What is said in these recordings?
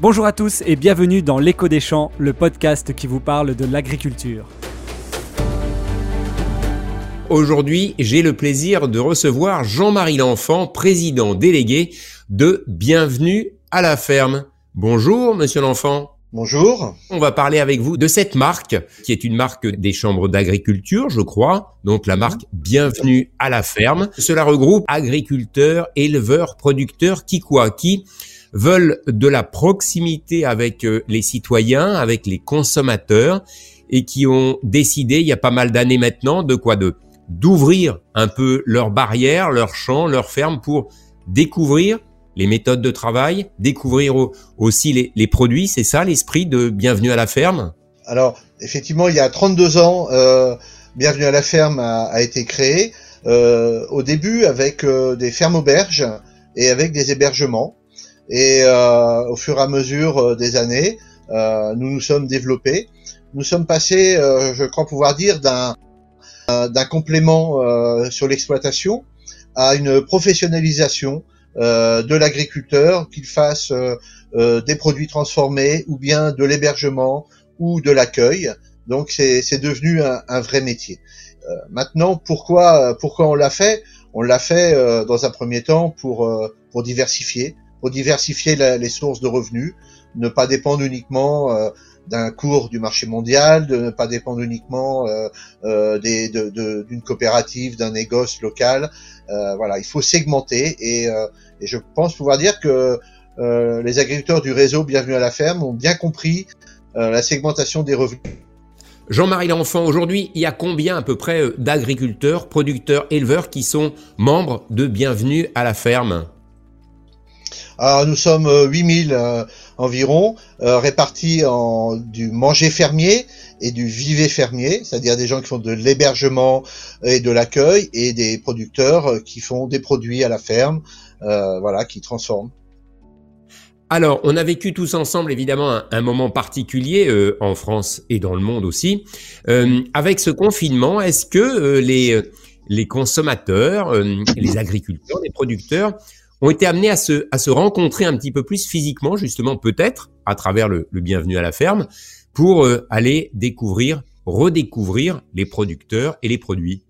Bonjour à tous et bienvenue dans L'écho des champs, le podcast qui vous parle de l'agriculture. Aujourd'hui, j'ai le plaisir de recevoir Jean-Marie L'Enfant, président délégué de Bienvenue à la ferme. Bonjour, monsieur L'Enfant. Bonjour. On va parler avec vous de cette marque, qui est une marque des chambres d'agriculture, je crois. Donc la marque Bienvenue à la ferme. Cela regroupe agriculteurs, éleveurs, producteurs, qui quoi, qui veulent de la proximité avec euh, les citoyens, avec les consommateurs, et qui ont décidé, il y a pas mal d'années maintenant, de quoi? De d'ouvrir un peu leurs barrières, leurs champs, leurs fermes pour découvrir les méthodes de travail, découvrir aussi les, produits. C'est ça l'esprit de Bienvenue à la ferme? Alors, effectivement, il y a 32 ans, euh, Bienvenue à la ferme a, été créé. Euh, au début avec euh, des fermes auberges et avec des hébergements. Et au fur et à mesure des années, nous nous sommes développés. Nous sommes passés, je crois pouvoir dire, d'un d'un complément sur l'exploitation à une professionnalisation euh, de l'agriculteur, qu'il fasse euh, euh, des produits transformés ou bien de l'hébergement ou de l'accueil. Donc c'est devenu un, vrai métier. maintenant, pourquoi pourquoi on l'a fait? On l'a fait dans un premier temps pour pour diversifier, pour diversifier les sources de revenus, ne pas dépendre uniquement d'un cours du marché mondial, de ne pas dépendre uniquement euh, euh, d'une coopérative, d'un négoce local. Euh, voilà, il faut segmenter et, et, je pense pouvoir dire que les agriculteurs du réseau Bienvenue à la ferme ont bien compris la segmentation des revenus. Jean-Marie L'Enfant, aujourd'hui, il y a combien à peu près d'agriculteurs, producteurs, éleveurs qui sont membres de Bienvenue à la ferme? Alors, nous sommes 8000 environ, euh, répartis en du manger fermier et du viver fermier, c'est-à-dire des gens qui font de l'hébergement et de l'accueil, et des producteurs euh, qui font des produits à la ferme, euh, voilà, qui transforment. Alors, on a vécu tous ensemble évidemment un, moment particulier en France et dans le monde aussi. avec ce confinement, est-ce que les, les consommateurs, les agriculteurs, les producteurs ont été amenés à se, rencontrer un petit peu plus physiquement, justement peut-être à travers le, le bienvenu à la ferme, pour euh, aller découvrir, redécouvrir les producteurs et les produits.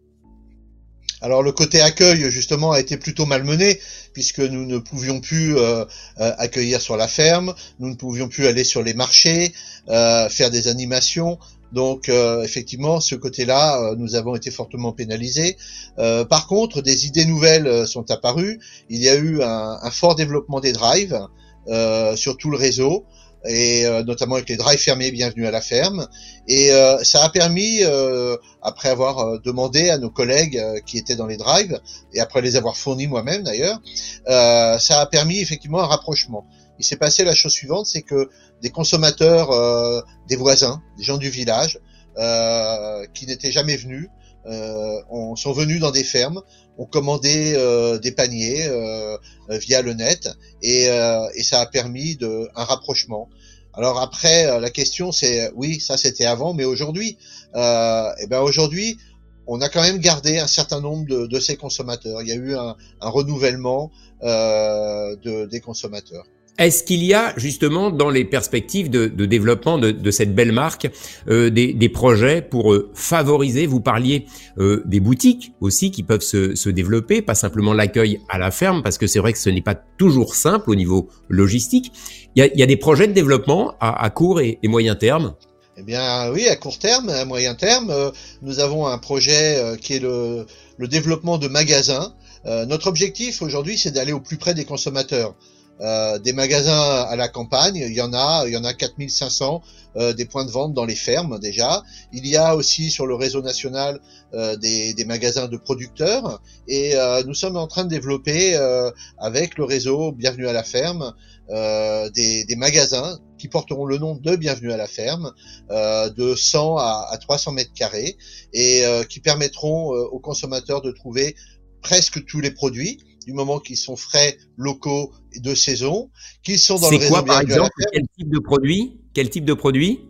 Alors le côté accueil justement a été plutôt malmené puisque nous ne pouvions plus euh, euh, accueillir sur la ferme, nous ne pouvions plus aller sur les marchés, faire des animations. Donc effectivement, ce côté-là, nous avons été fortement pénalisés. par contre, des idées nouvelles sont apparues. Il y a eu un, un fort développement des drives sur tout le réseau et euh, notamment avec les drives fermés Bienvenue à la ferme. Et euh, ça a permis, euh, après avoir demandé à nos collègues qui étaient dans les drives, et après les avoir fournis moi-même d'ailleurs, ça a permis effectivement un rapprochement. Il s'est passé la chose suivante, c'est que des consommateurs, des voisins, des gens du village, qui n'étaient jamais venus, euh, sont venus dans des fermes, ont commandé euh, des paniers euh, via le net et, et, ça a permis de, un rapprochement. Alors après, la question c'est, oui, ça c'était avant, mais aujourd'hui, euh, et eh ben aujourd'hui, on a quand même gardé un certain nombre de, de ces consommateurs. Il y a eu un, un renouvellement euh, de, des consommateurs. Est-ce qu'il y a justement dans les perspectives de, de développement de, de, cette belle marque euh, des, des, projets pour euh, favoriser Vous parliez euh, des boutiques aussi qui peuvent se, se développer, pas simplement l'accueil à la ferme, parce que c'est vrai que ce n'est pas toujours simple au niveau logistique. Il y a, il y a des projets de développement à, à court et, et, moyen terme? Eh bien oui, à court terme, à moyen terme, euh, nous avons un projet euh, qui est le, le développement de magasins. notre objectif aujourd'hui, c'est d'aller au plus près des consommateurs. Euh, des magasins à la campagne, il y en a, il y en a 4500 euh, des points de vente dans les fermes déjà. Il y a aussi sur le réseau national euh, des, des, magasins de producteurs et euh, nous sommes en train de développer euh, avec le réseau Bienvenue à la ferme des, des, magasins qui porteront le nom de Bienvenue à la ferme de 100 à, à, 300 mètres carrés et qui permettront aux consommateurs de trouver presque tous les produits du moment qu'ils sont frais, locaux et de saison, qu'ils sont dans le réseau quoi, par exemple Quel type de produit Quel type de produit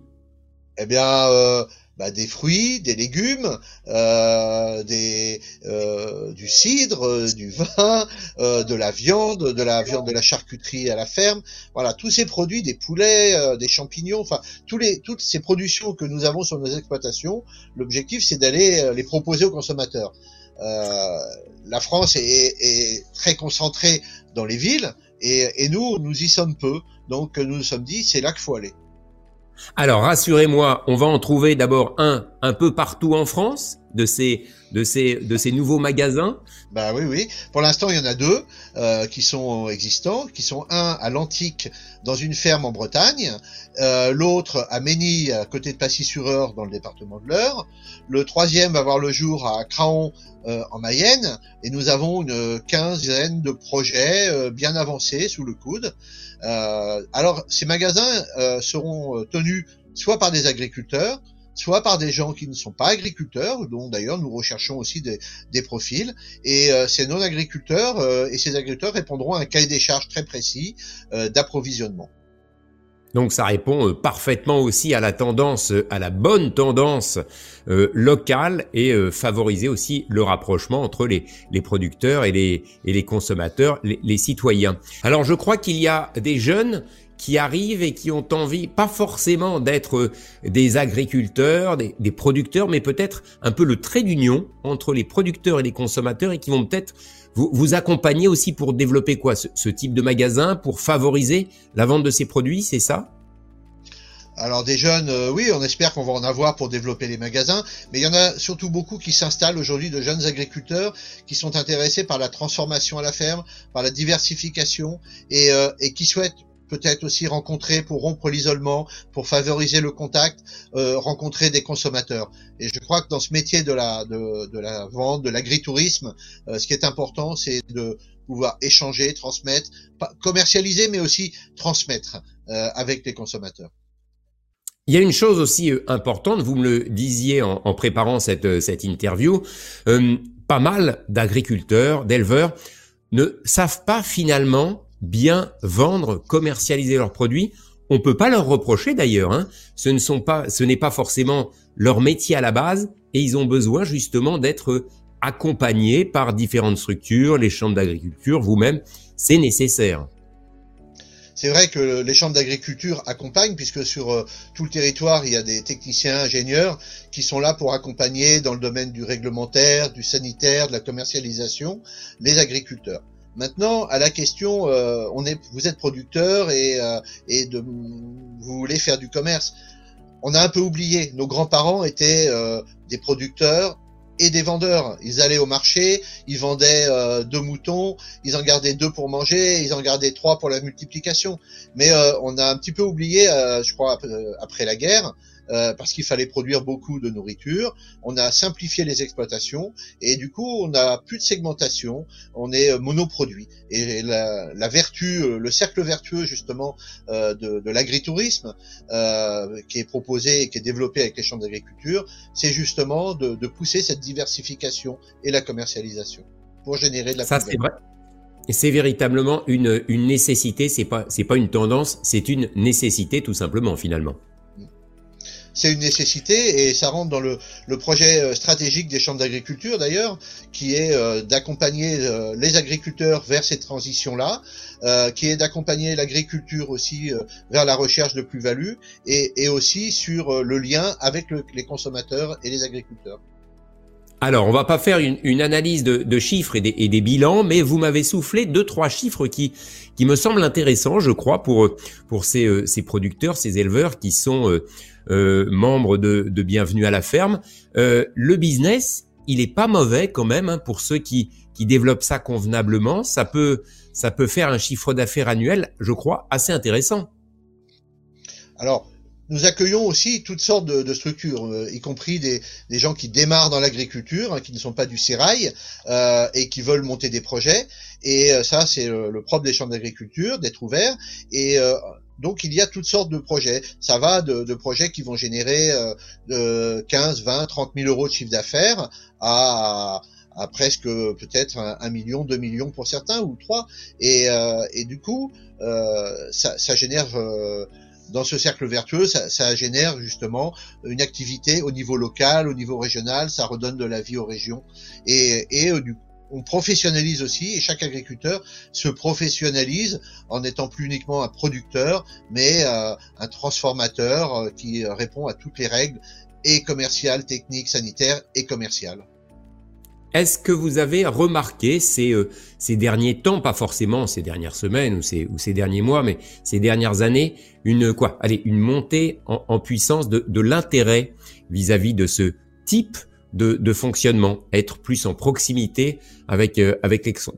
Eh bien, euh, bah, des fruits, des légumes, euh, des, euh, du cidre, euh, du vin, euh, de la viande, de la viande de la charcuterie à la ferme. Voilà, tous ces produits, des poulets, euh, des champignons, enfin tous les, toutes ces productions que nous avons sur nos exploitations. L'objectif, c'est d'aller les proposer aux consommateurs. La France est, est, très concentrée dans les villes et, et nous, nous y sommes peu. Donc nous nous sommes dit, c'est là qu'il faut aller. Alors rassurez-moi, on va en trouver d'abord un un peu partout en France de ces de ces de ces nouveaux magasins. Bah oui oui. Pour l'instant, il y en a deux euh, qui sont existants, qui sont un à l'Antique dans une ferme en Bretagne, euh, l'autre à Ménil à côté de Passy-sur-Eure dans le département de l'Eure. Le troisième va voir le jour à Craon euh, en Mayenne et nous avons une quinzaine de projets bien avancés sous le coude. Alors, ces magasins seront tenus soit par des agriculteurs, soit par des gens qui ne sont pas agriculteurs, dont d'ailleurs nous recherchons aussi des, profils. Et ces non-agriculteurs et ces agriculteurs répondront à un cahier des charges très précis d'approvisionnement. Donc ça répond euh, parfaitement aussi à la tendance, euh, à la bonne tendance euh, locale et favoriser aussi le rapprochement entre les, producteurs et les consommateurs, les, citoyens. Alors je crois qu'il y a des jeunes qui arrivent et qui ont envie, pas forcément d'être des agriculteurs, des, producteurs, mais peut-être un peu le trait d'union entre les producteurs et les consommateurs et qui vont peut-être vous, accompagnez aussi pour développer quoi ce, type de magasin, pour favoriser la vente de ces produits, c'est ça? Alors des jeunes, euh, oui, on espère qu'on va en avoir pour développer les magasins, mais il y en a surtout beaucoup qui s'installent aujourd'hui de jeunes agriculteurs qui sont intéressés par la transformation à la ferme, par la diversification et, euh, et qui souhaitent peut-être aussi rencontrer pour rompre l'isolement, pour favoriser le contact, euh, rencontrer des consommateurs. Et je crois que dans ce métier de la, de, de la vente, de l'agritourisme, euh, ce qui est important, c'est de pouvoir échanger, transmettre, commercialiser, mais aussi transmettre euh, avec les consommateurs. Il y a une chose aussi euh, importante, vous me le disiez en, en préparant cette, euh, cette interview, euh, pas mal d'agriculteurs, d'éleveurs ne savent pas finalement bien vendre, commercialiser leurs produits. On peut pas leur reprocher d'ailleurs. Hein. Ce ne sont pas, ce n'est pas forcément leur métier à la base, et ils ont besoin justement d'être accompagnés par différentes structures, les chambres d'agriculture, vous-même. C'est nécessaire. C'est vrai que les chambres d'agriculture accompagnent, puisque sur euh, tout le territoire, il y a des techniciens ingénieurs qui sont là pour accompagner dans le domaine du réglementaire, du sanitaire, de la commercialisation, les agriculteurs. Maintenant, à la question, euh, on est, vous êtes producteur et, euh, et de, vous voulez faire du commerce. On a un peu oublié, nos grands-parents étaient euh, des producteurs et des vendeurs. Ils allaient au marché, ils vendaient deux moutons, ils en gardaient deux pour manger, ils en gardaient trois pour la multiplication. Mais on a un petit peu oublié, je crois, après la guerre, euh, parce qu'il fallait produire beaucoup de nourriture. On a simplifié les exploitations et du coup on n'a plus de segmentation, on est euh, monoproduit. Et la, la vertu, euh, le cercle vertueux justement de, de l'agritourisme euh, qui est proposé et qui est développé avec les chambres d'agriculture, c'est justement de, de, pousser cette diversification et la commercialisation pour générer de la. Ça c'est vrai. C'est véritablement une, une nécessité, c'est pas c'est pas une tendance, c'est une nécessité tout simplement finalement c'est une nécessité et ça rentre dans le, projet euh, stratégique des chambres d'agriculture d'ailleurs, qui est euh, d'accompagner euh, les agriculteurs vers cette transition-là, qui est d'accompagner l'agriculture aussi vers la recherche de plus-value et, aussi sur le lien avec les consommateurs et les agriculteurs. Alors, on va pas faire une, analyse de, chiffres et des, bilans, mais vous m'avez soufflé deux trois chiffres qui qui me semblent intéressants, je crois, pour pour ces, ces producteurs, ces éleveurs qui sont euh, membre de, de, Bienvenue à la ferme. Euh, le business, il est pas mauvais quand même hein, pour ceux qui, qui développent ça convenablement. Ça peut, ça peut faire un chiffre d'affaires annuel, je crois, assez intéressant. Alors, nous accueillons aussi toutes sortes de, de structures, euh, y compris des, des, gens qui démarrent dans l'agriculture, hein, qui ne sont pas du sérail euh, et qui veulent monter des projets. Et euh, ça, c'est le, le, propre des chambres d'agriculture, d'être ouverts. Et donc il y a toutes sortes de projets. Ça va de, de projets qui vont générer euh, 15, 20, 30 000 euros de chiffre d'affaires à, à, presque peut-être un, million, deux millions pour certains ou trois. Et, euh, et du coup, euh, ça, ça, génère euh, dans ce cercle vertueux, ça, génère justement une activité au niveau local, au niveau régional, ça redonne de la vie aux régions. Et, euh, on professionnalise aussi et chaque agriculteur se professionnalise en n'étant plus uniquement un producteur, mais euh, un transformateur euh, qui répond à toutes les règles et commerciales, techniques, sanitaires et commerciales. Est-ce que vous avez remarqué ces, euh, ces derniers temps, pas forcément ces dernières semaines ou ces, derniers mois, mais ces dernières années, une quoi Allez, une montée en, puissance de, l'intérêt vis-à-vis de ce type de, fonctionnement, être plus en proximité avec euh,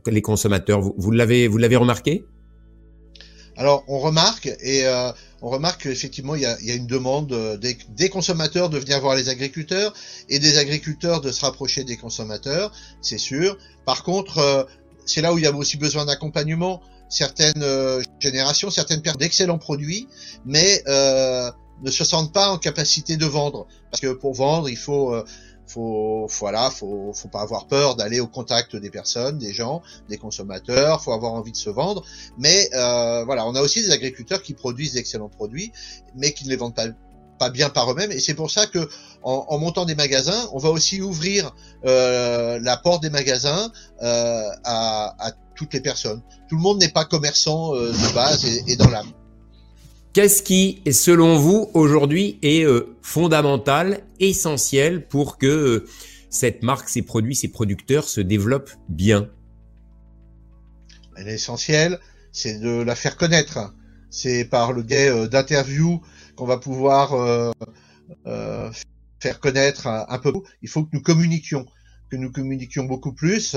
les, consommateurs. Vous, vous l'avez vous l'avez remarqué? Alors on remarque et euh, on remarque qu'effectivement il y a, une demande des, des, consommateurs de venir voir les agriculteurs et des agriculteurs de se rapprocher des consommateurs, c'est sûr. Par contre, euh, c'est là où il y a aussi besoin d'accompagnement. Certaines euh, générations, certaines personnes d'excellents produits, mais euh, ne se sentent pas en capacité de vendre. Parce que pour vendre, il faut faut voilà faut faut pas avoir peur d'aller au contact des personnes des gens des consommateurs faut avoir envie de se vendre. Mais euh, voilà on a aussi des agriculteurs qui produisent d'excellents produits mais qui ne les vendent pas pas bien par eux-mêmes. Et c'est pour ça que en, en, montant des magasins on va aussi ouvrir euh, la porte des magasins euh, à, à, toutes les personnes. Tout le monde n'est pas commerçant euh, de base et, et dans l'âme Qu'est-ce qui, selon vous, aujourd'hui est euh, fondamental, essentiel pour que euh, cette marque, ces produits, ces producteurs se développent bien? L'essentiel, c'est de la faire connaître. C'est par le biais euh, d'interviews qu'on va pouvoir euh, faire connaître un, peu. Il faut que nous communiquions, que nous communiquions beaucoup plus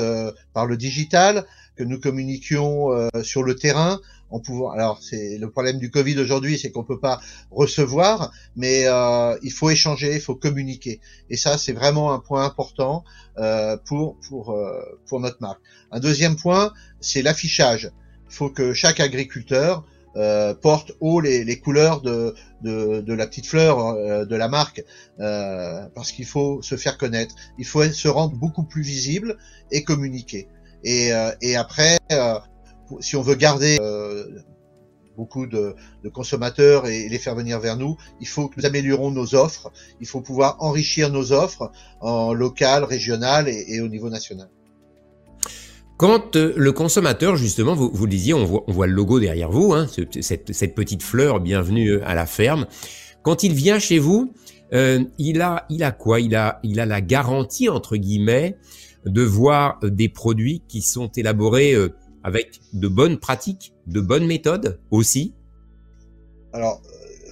par le digital, que nous communiquions sur le terrain, en pouvant. Alors c'est le problème du Covid aujourd'hui, c'est qu'on peut pas recevoir, mais euh, il faut échanger, il faut communiquer. Et ça, c'est vraiment un point important euh, pour pour euh, pour notre marque. Un deuxième point, c'est l'affichage. Il faut que chaque agriculteur euh, porte haut les, les couleurs de, de, de, la petite fleur euh, de la marque, euh, parce qu'il faut se faire connaître. Il faut se rendre beaucoup plus visible et communiquer. Et, et après, si on veut garder euh, beaucoup de, de, consommateurs et les faire venir vers nous, il faut que nous améliorons nos offres. Il faut pouvoir enrichir nos offres en local, régional et, et au niveau national. Quand euh, le consommateur, justement, vous, vous le disiez, on voit, on voit le logo derrière vous, hein, cette, cette, petite fleur, bienvenue à la ferme. Quand il vient chez vous, euh, il a, il a quoi? Il a, il a la garantie entre guillemets de voir des produits qui sont élaborés euh, avec de bonnes pratiques, de bonnes méthodes aussi Alors,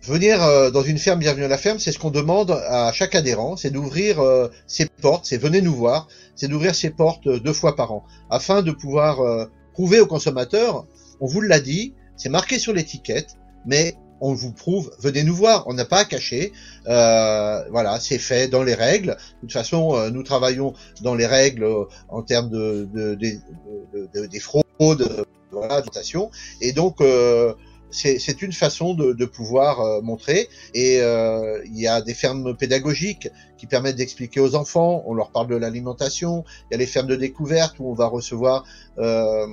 venir euh, dans une ferme, bienvenue à la ferme, c'est ce qu'on demande à chaque adhérent, c'est d'ouvrir euh, ses portes, c'est venez nous voir, c'est d'ouvrir ses portes euh, deux fois par an, afin de pouvoir prouver aux consommateurs, on vous l'a dit, c'est marqué sur l'étiquette, mais on vous prouve, venez nous voir, on n'a pas à cacher, euh, voilà, c'est fait dans les règles. De toute façon, euh, nous travaillons dans les règles en termes de, de des fraudes, voilà, et donc euh, c'est une façon de, de pouvoir euh, montrer. Et euh, il y a des fermes pédagogiques qui permettent d'expliquer aux enfants. On leur parle de l'alimentation. Il y a les fermes de découverte où on va recevoir euh,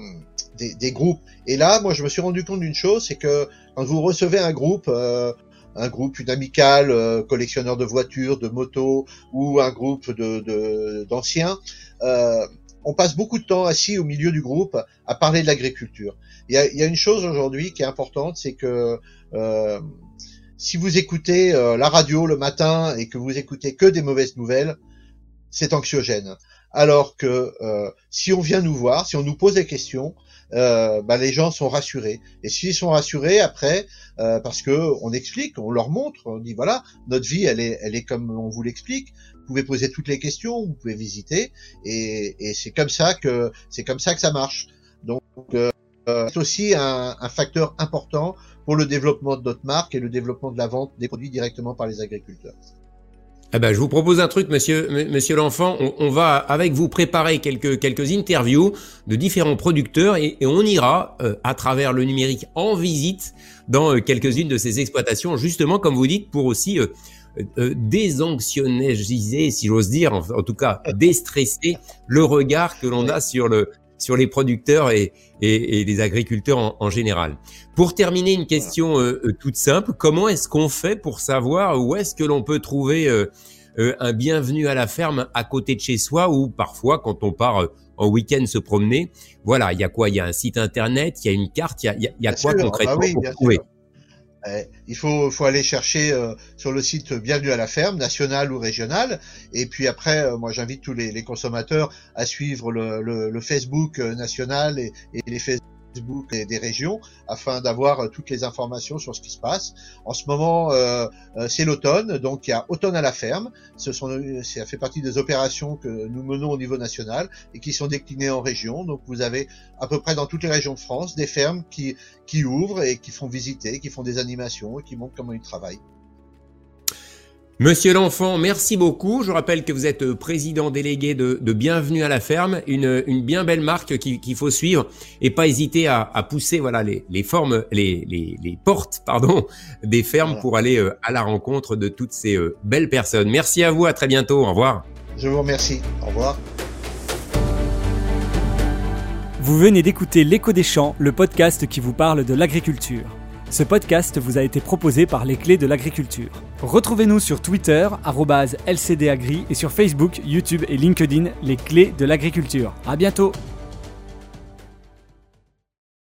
des, des, groupes. Et là, moi, je me suis rendu compte d'une chose, c'est que quand vous recevez un groupe, un groupe, une amicale, collectionneur de voitures, de motos, ou un groupe de d'anciens, euh, on passe beaucoup de temps assis au milieu du groupe à parler de l'agriculture. Il, il y a, une chose aujourd'hui qui est importante, c'est que euh, si vous écoutez euh, la radio le matin et que vous écoutez que des mauvaises nouvelles, c'est anxiogène. Alors que euh, si on vient nous voir, si on nous pose des questions, euh, bah, les gens sont rassurés. Et s'ils sont rassurés après, euh, parce que on explique, on leur montre, on dit voilà, notre vie, elle est, elle est comme on vous l'explique. Vous pouvez poser toutes les questions, vous pouvez visiter, et, et c'est comme ça que c'est comme ça que ça marche. Donc euh, c'est aussi un, un, facteur important pour le développement de notre marque et le développement de la vente des produits directement par les agriculteurs. Eh ben, je vous propose un truc, monsieur, monsieur l'enfant. On, on, va avec vous préparer quelques, quelques interviews de différents producteurs et, et on ira euh, à travers le numérique en visite dans euh, quelques-unes de ces exploitations, justement, comme vous dites, pour aussi euh, euh si j'ose dire, en, en, tout cas déstresser le regard que l'on a sur le sur les producteurs et, et, les agriculteurs en, général. Pour terminer, une question euh, euh, toute simple. Comment est-ce qu'on fait pour savoir où est-ce que l'on peut trouver euh, un bienvenu à la ferme à côté de chez soi ou parfois quand on part en week-end se promener Voilà, il y a quoi? Il y a un site internet, il y a une carte, il y a, quoi concrètement ah pour trouver? Il faut, faut aller chercher euh, sur le site Bienvenue à la ferme, national ou régional. Et puis après, euh, moi j'invite tous les, consommateurs à suivre le, le, le Facebook euh, national et, et les Facebook des, des régions afin d'avoir euh, toutes les informations sur ce qui se passe. En ce moment, euh, euh, c'est l'automne, donc il y a automne à la ferme. Ce ça fait partie des opérations que nous menons au niveau national et qui sont déclinées en régions. Donc vous avez à peu près dans toutes les régions de France des fermes qui, qui ouvrent et qui font visiter, qui font des animations et qui montrent comment ils travaillent. Monsieur l'enfant, merci beaucoup. Je rappelle que vous êtes euh, président délégué de, Bienvenue à la ferme, une, bien belle marque qu'il faut suivre et pas hésiter à, pousser voilà les, formes, les, les, portes pardon des fermes pour aller euh, à la rencontre de toutes ces euh, belles personnes. Merci à vous, à très bientôt. Au revoir. Je vous remercie. Au revoir. Vous venez d'écouter L'écho des champs, le podcast qui vous parle de l'agriculture. Ce podcast vous a été proposé par les clés de l'agriculture. Retrouvez-nous sur Twitter, LCDAgri et sur Facebook, YouTube et LinkedIn, les clés de l'agriculture. À bientôt!